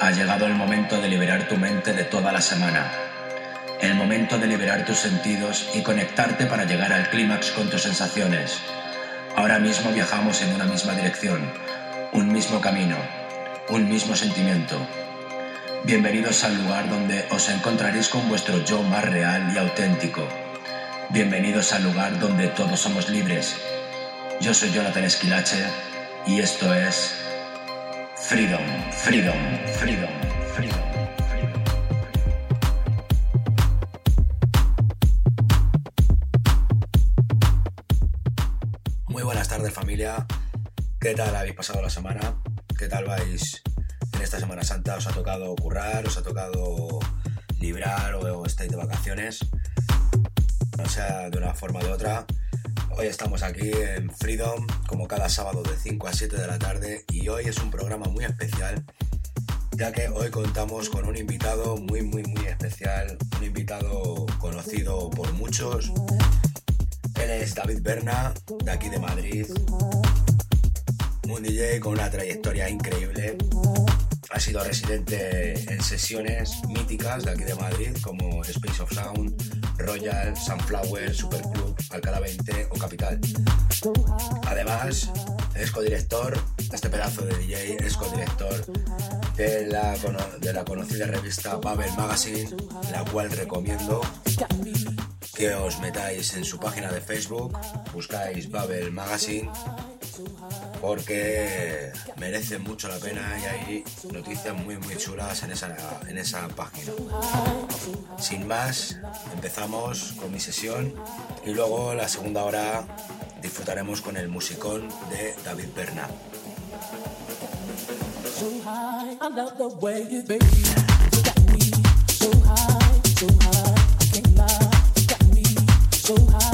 Ha llegado el momento de liberar tu mente de toda la semana. El momento de liberar tus sentidos y conectarte para llegar al clímax con tus sensaciones. Ahora mismo viajamos en una misma dirección, un mismo camino, un mismo sentimiento. Bienvenidos al lugar donde os encontraréis con vuestro yo más real y auténtico. Bienvenidos al lugar donde todos somos libres. Yo soy Jonathan Esquilache y esto es Freedom, Freedom, Freedom, Freedom. Muy buenas tardes familia. ¿Qué tal habéis pasado la semana? ¿Qué tal vais en esta Semana Santa? ¿Os ha tocado currar? ¿Os ha tocado librar o estáis de vacaciones? No sea de una forma o de otra. Hoy estamos aquí en Freedom, como cada sábado de 5 a 7 de la tarde, y hoy es un programa muy especial, ya que hoy contamos con un invitado muy, muy, muy especial, un invitado conocido por muchos. Él es David Berna, de aquí de Madrid, un DJ con una trayectoria increíble. Ha sido residente en sesiones míticas de aquí de Madrid, como Space of Sound, Royal, Sunflower, Superclub, Alcalá 20 o Capital. Además, es codirector este pedazo de DJ, es codirector de la, de la conocida revista Babel Magazine, la cual recomiendo que os metáis en su página de Facebook, buscáis Babel Magazine porque merece mucho la pena y hay noticias muy muy chulas en esa, en esa página. Sin más, empezamos con mi sesión y luego la segunda hora disfrutaremos con el musicón de David so high.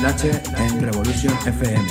Esquilache en Revolution FM.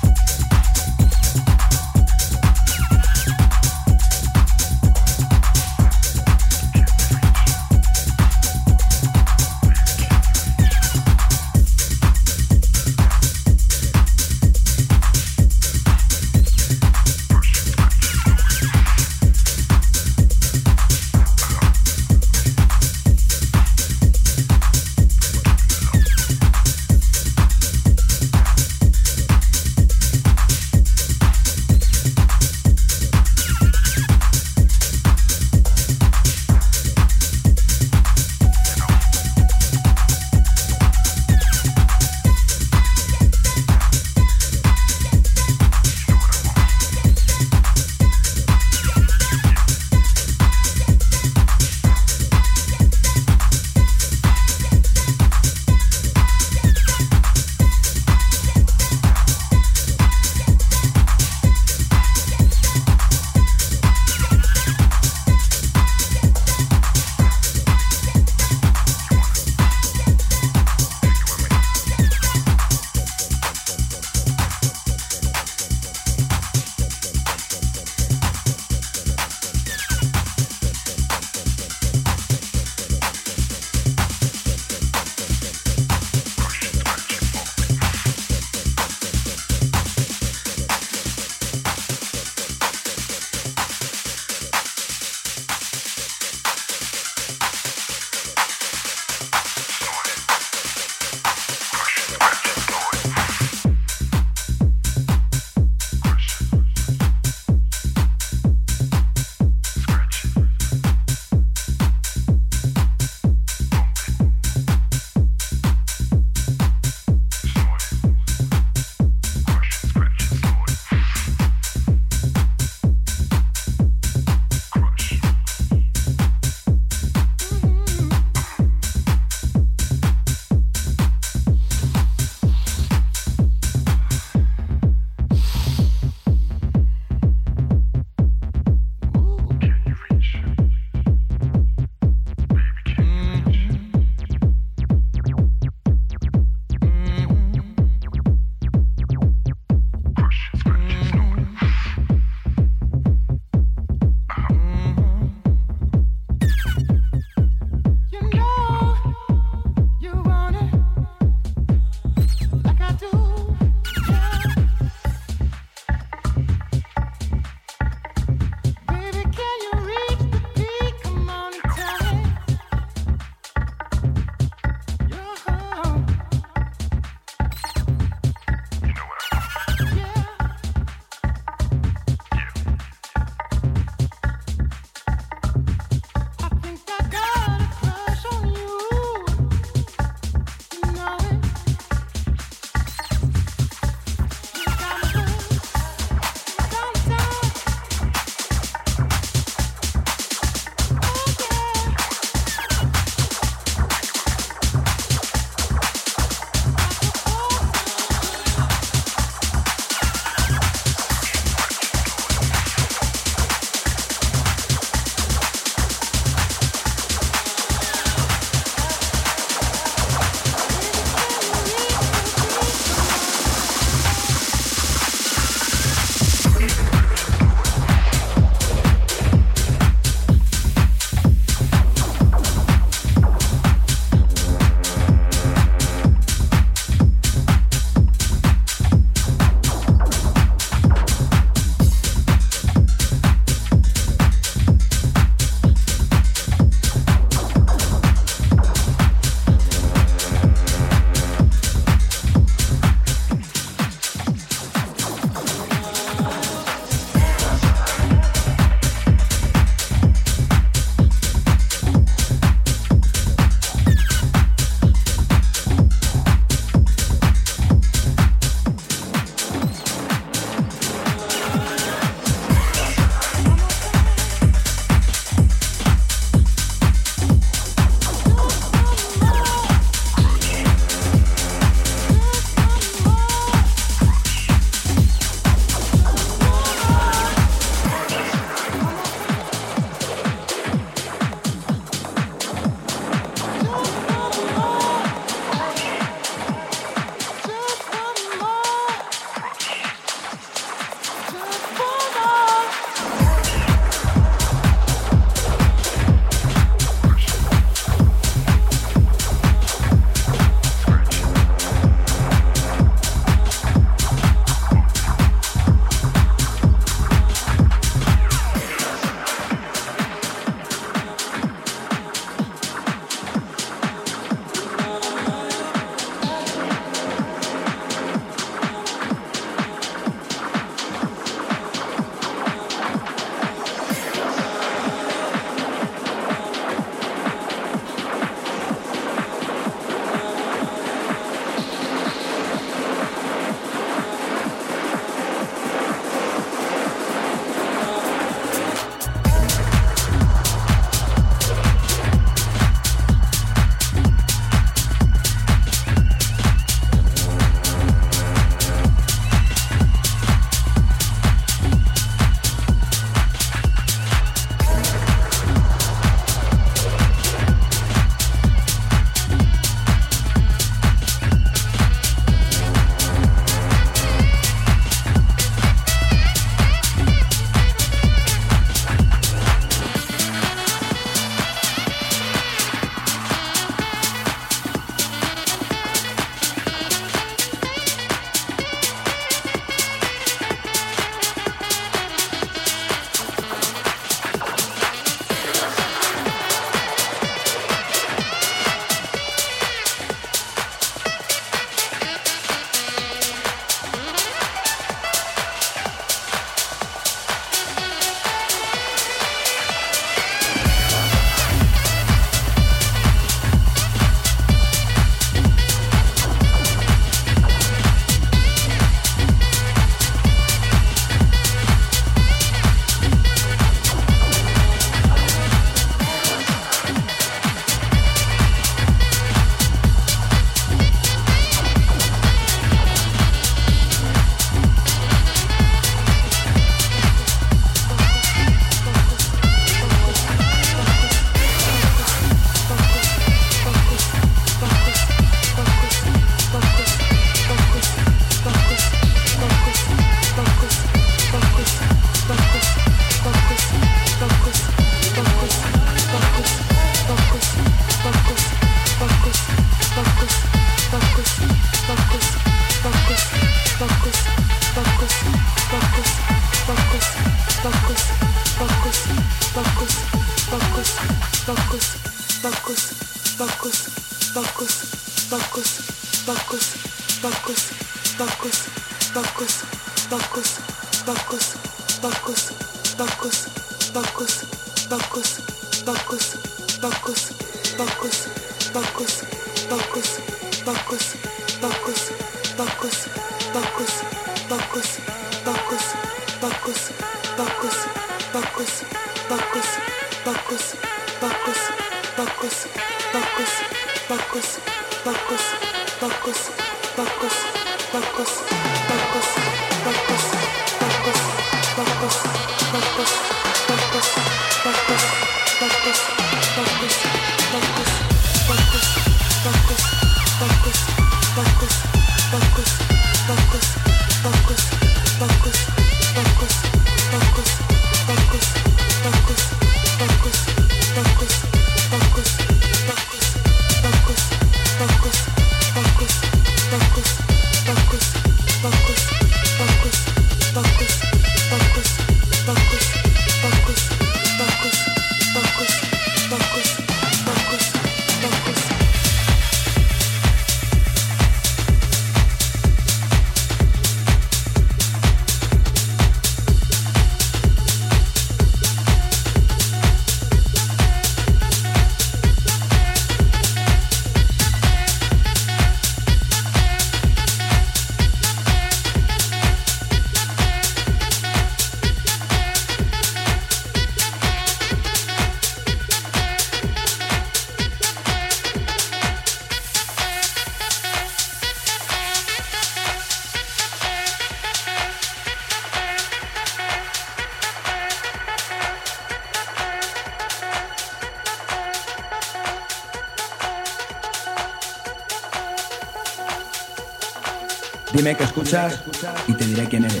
Dime que escuchas y te diré quién eres.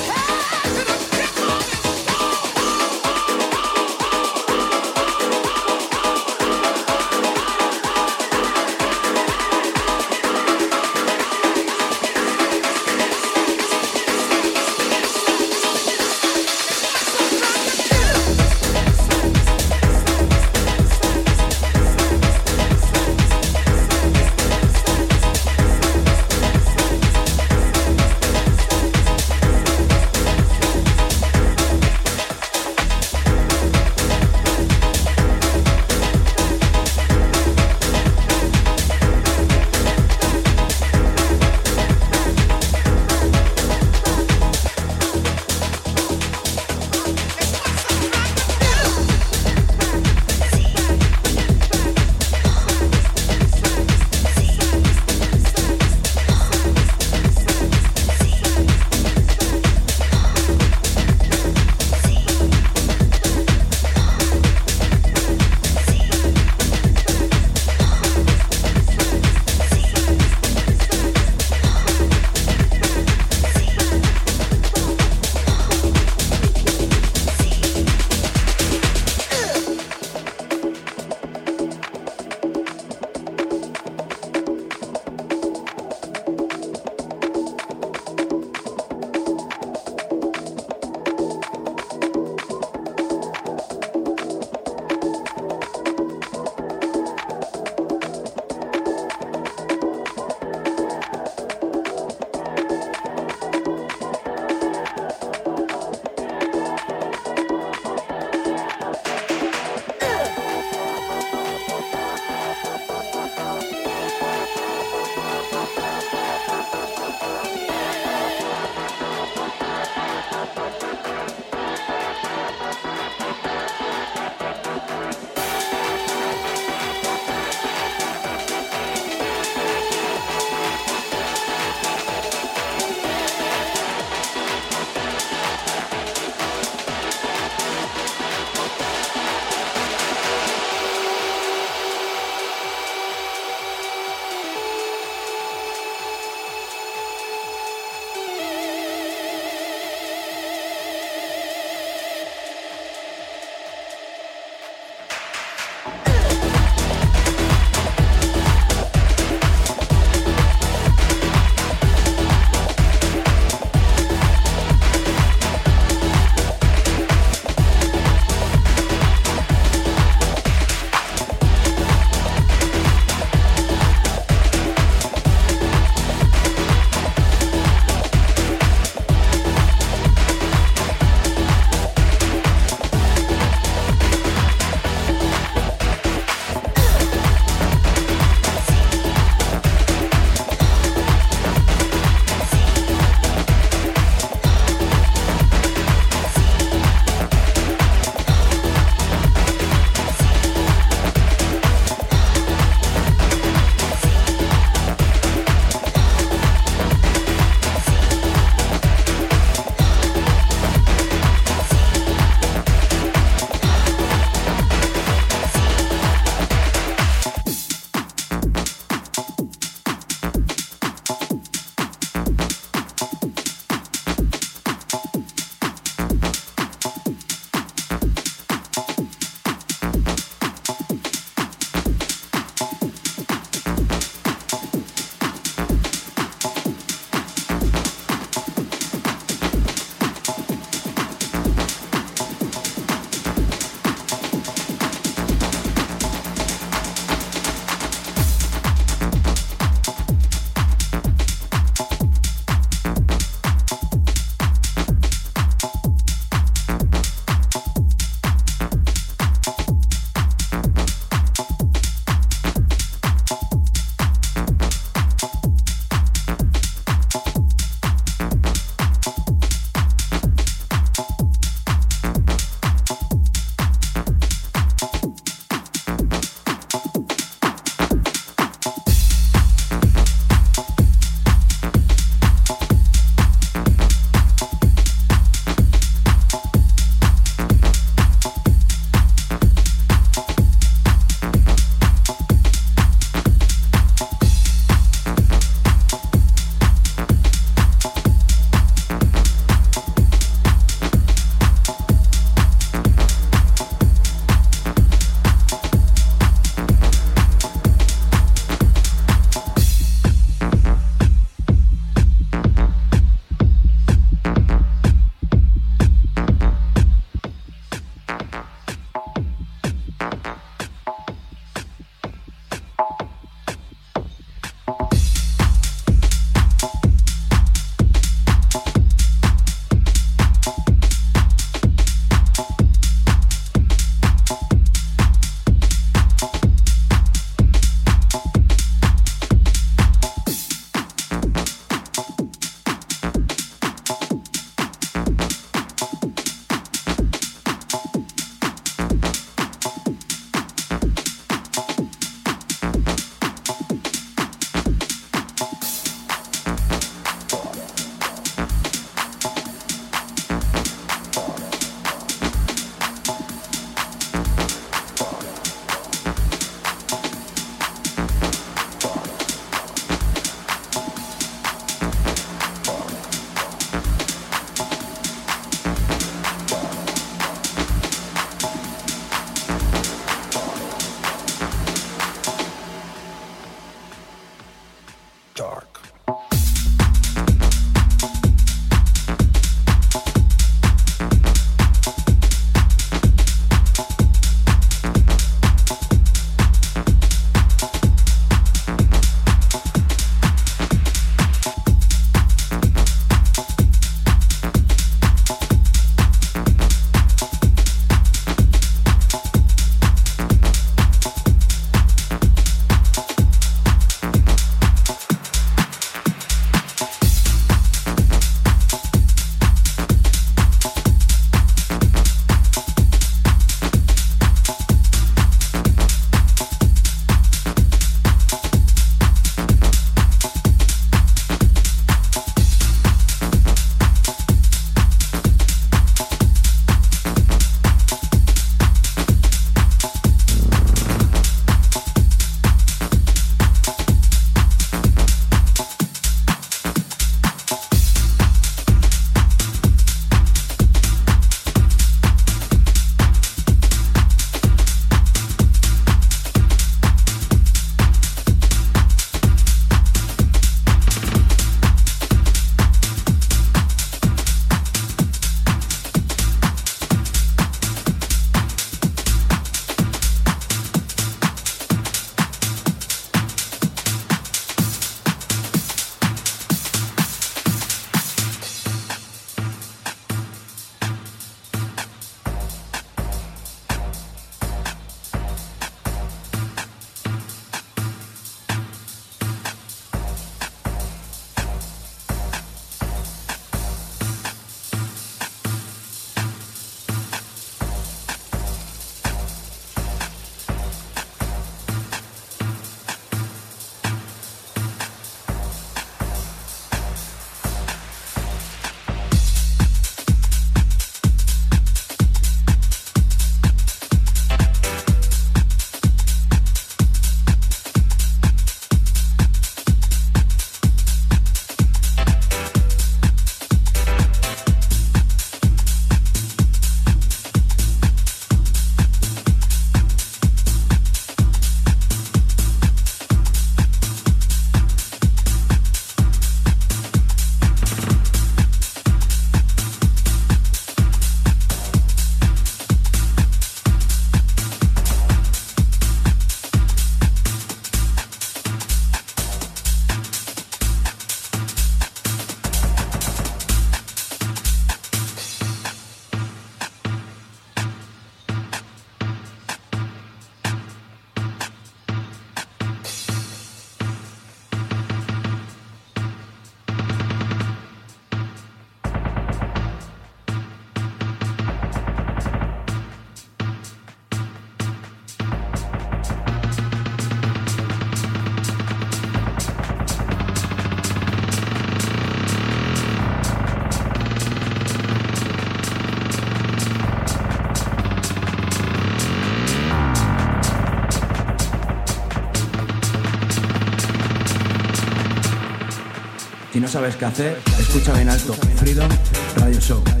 Sabes qué hacer, escucha bien alto. Freedom Radio Show.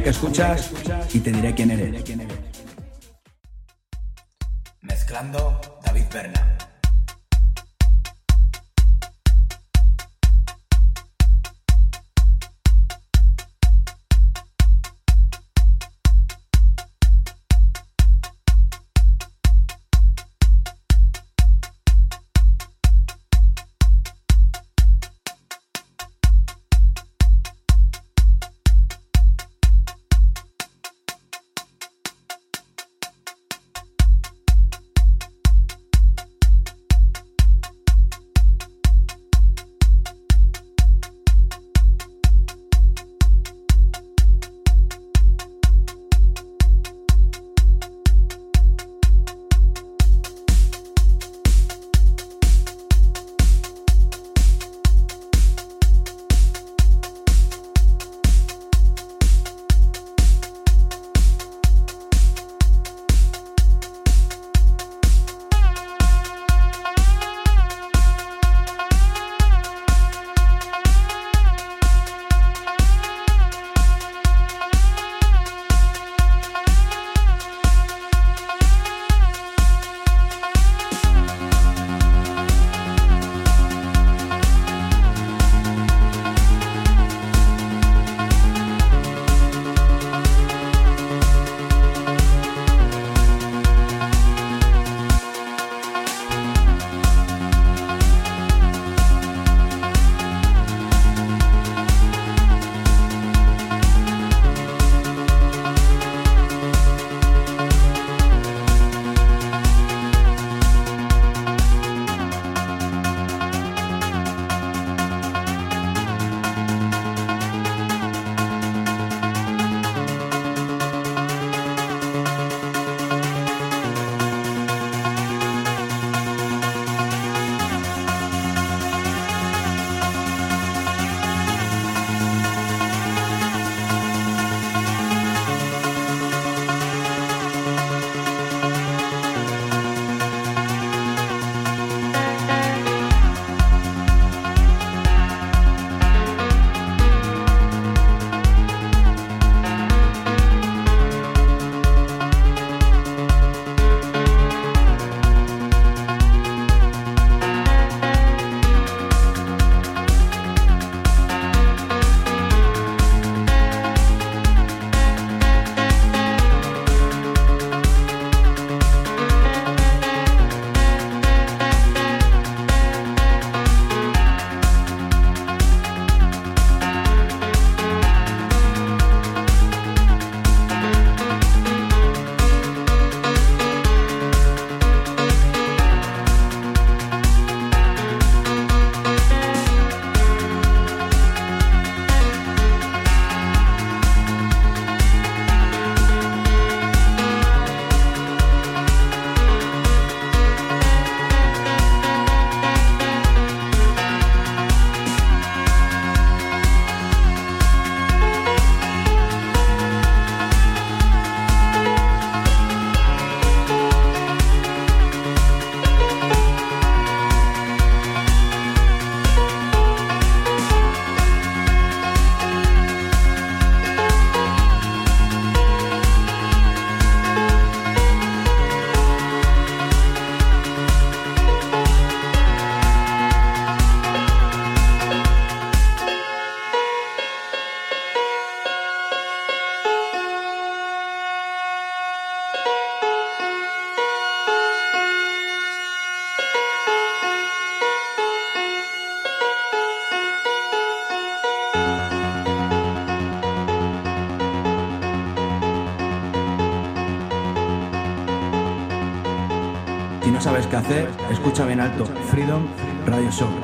Que escuchas y te diré quién eres. Escucha bien alto. Freedom Radio Show.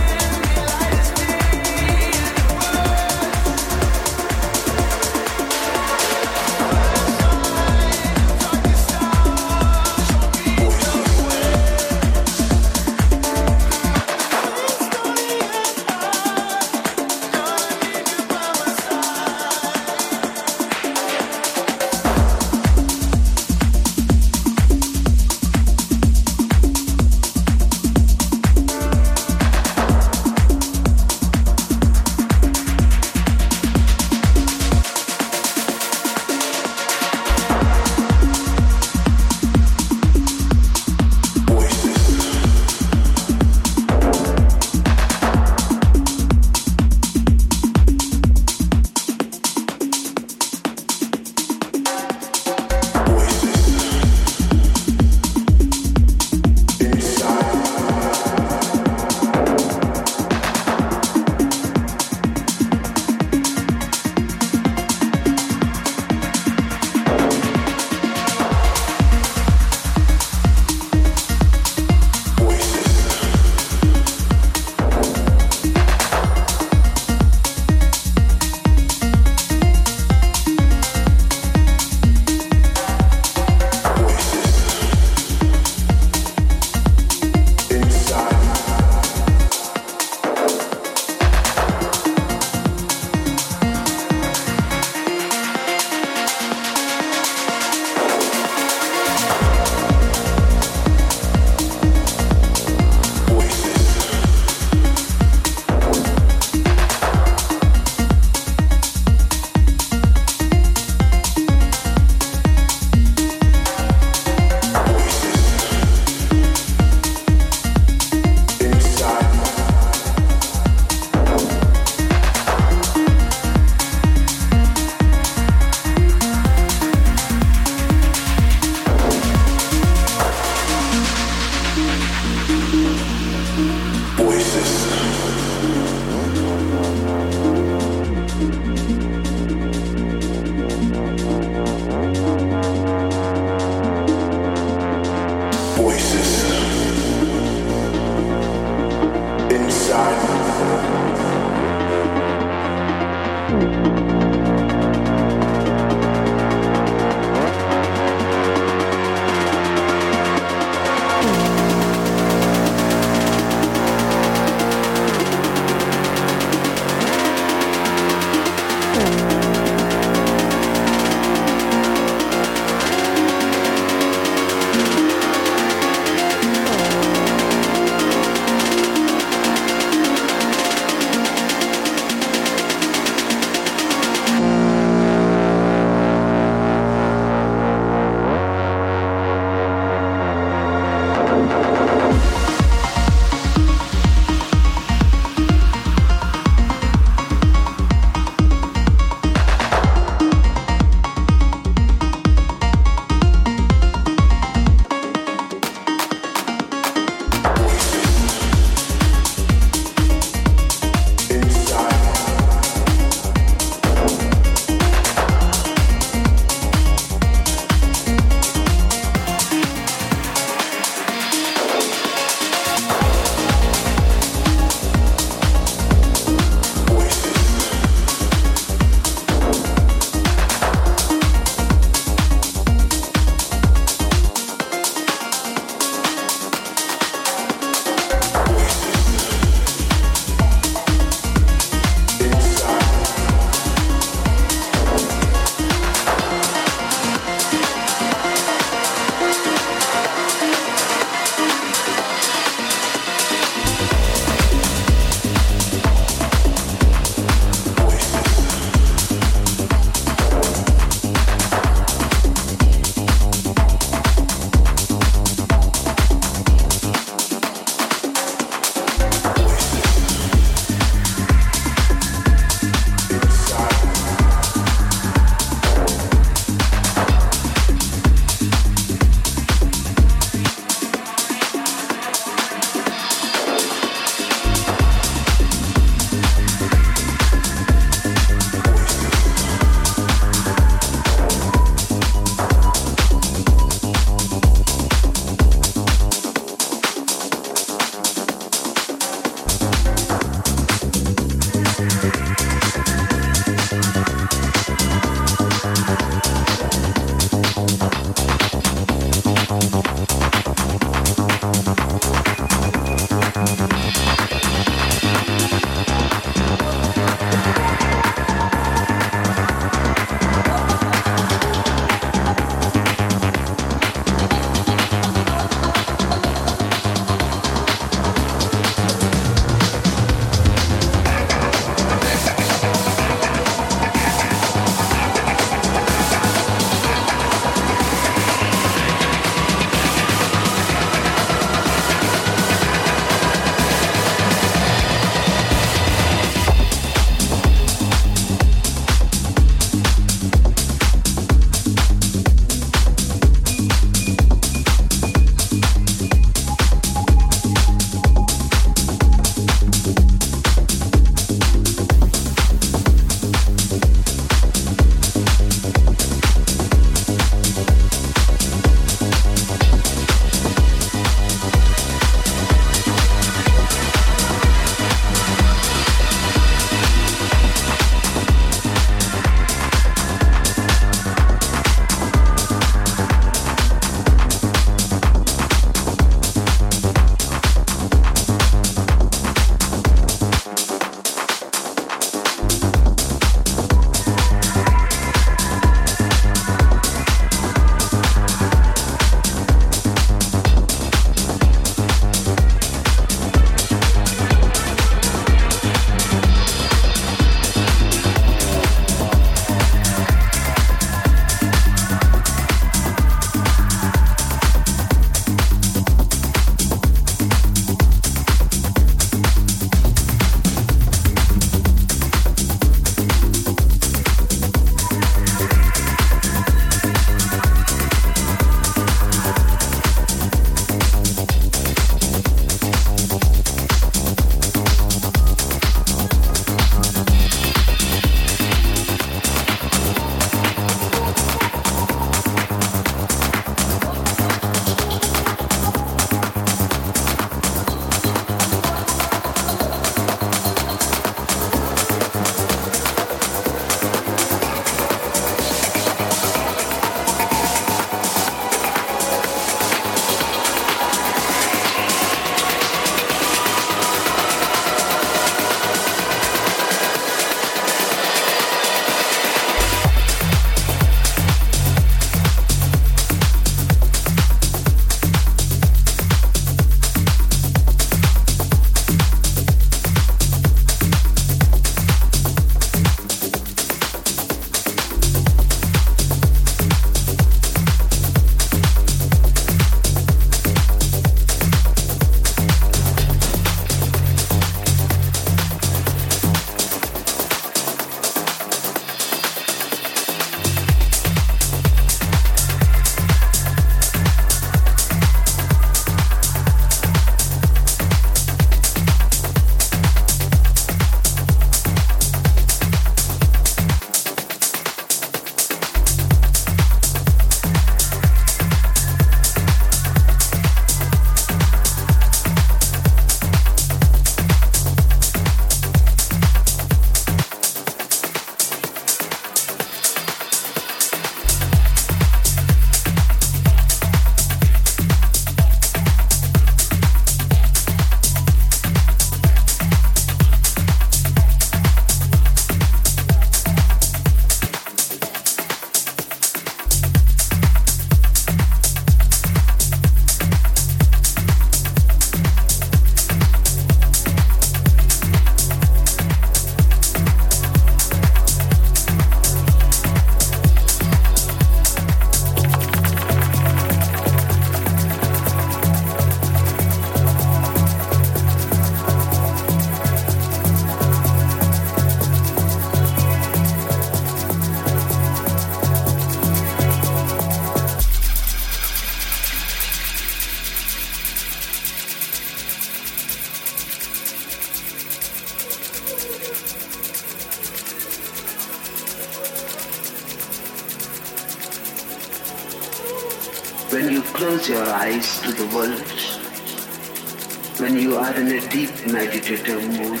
In a deep meditative mood,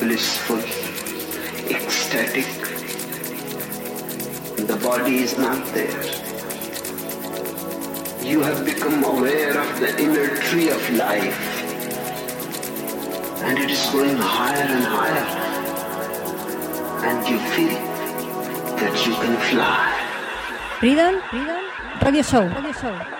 blissful, ecstatic. The body is not there. You have become aware of the inner tree of life and it is going higher and higher and you feel that you can fly. Freedom, Radio Show. Radio Show.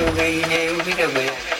Tudo bem, né? Eu me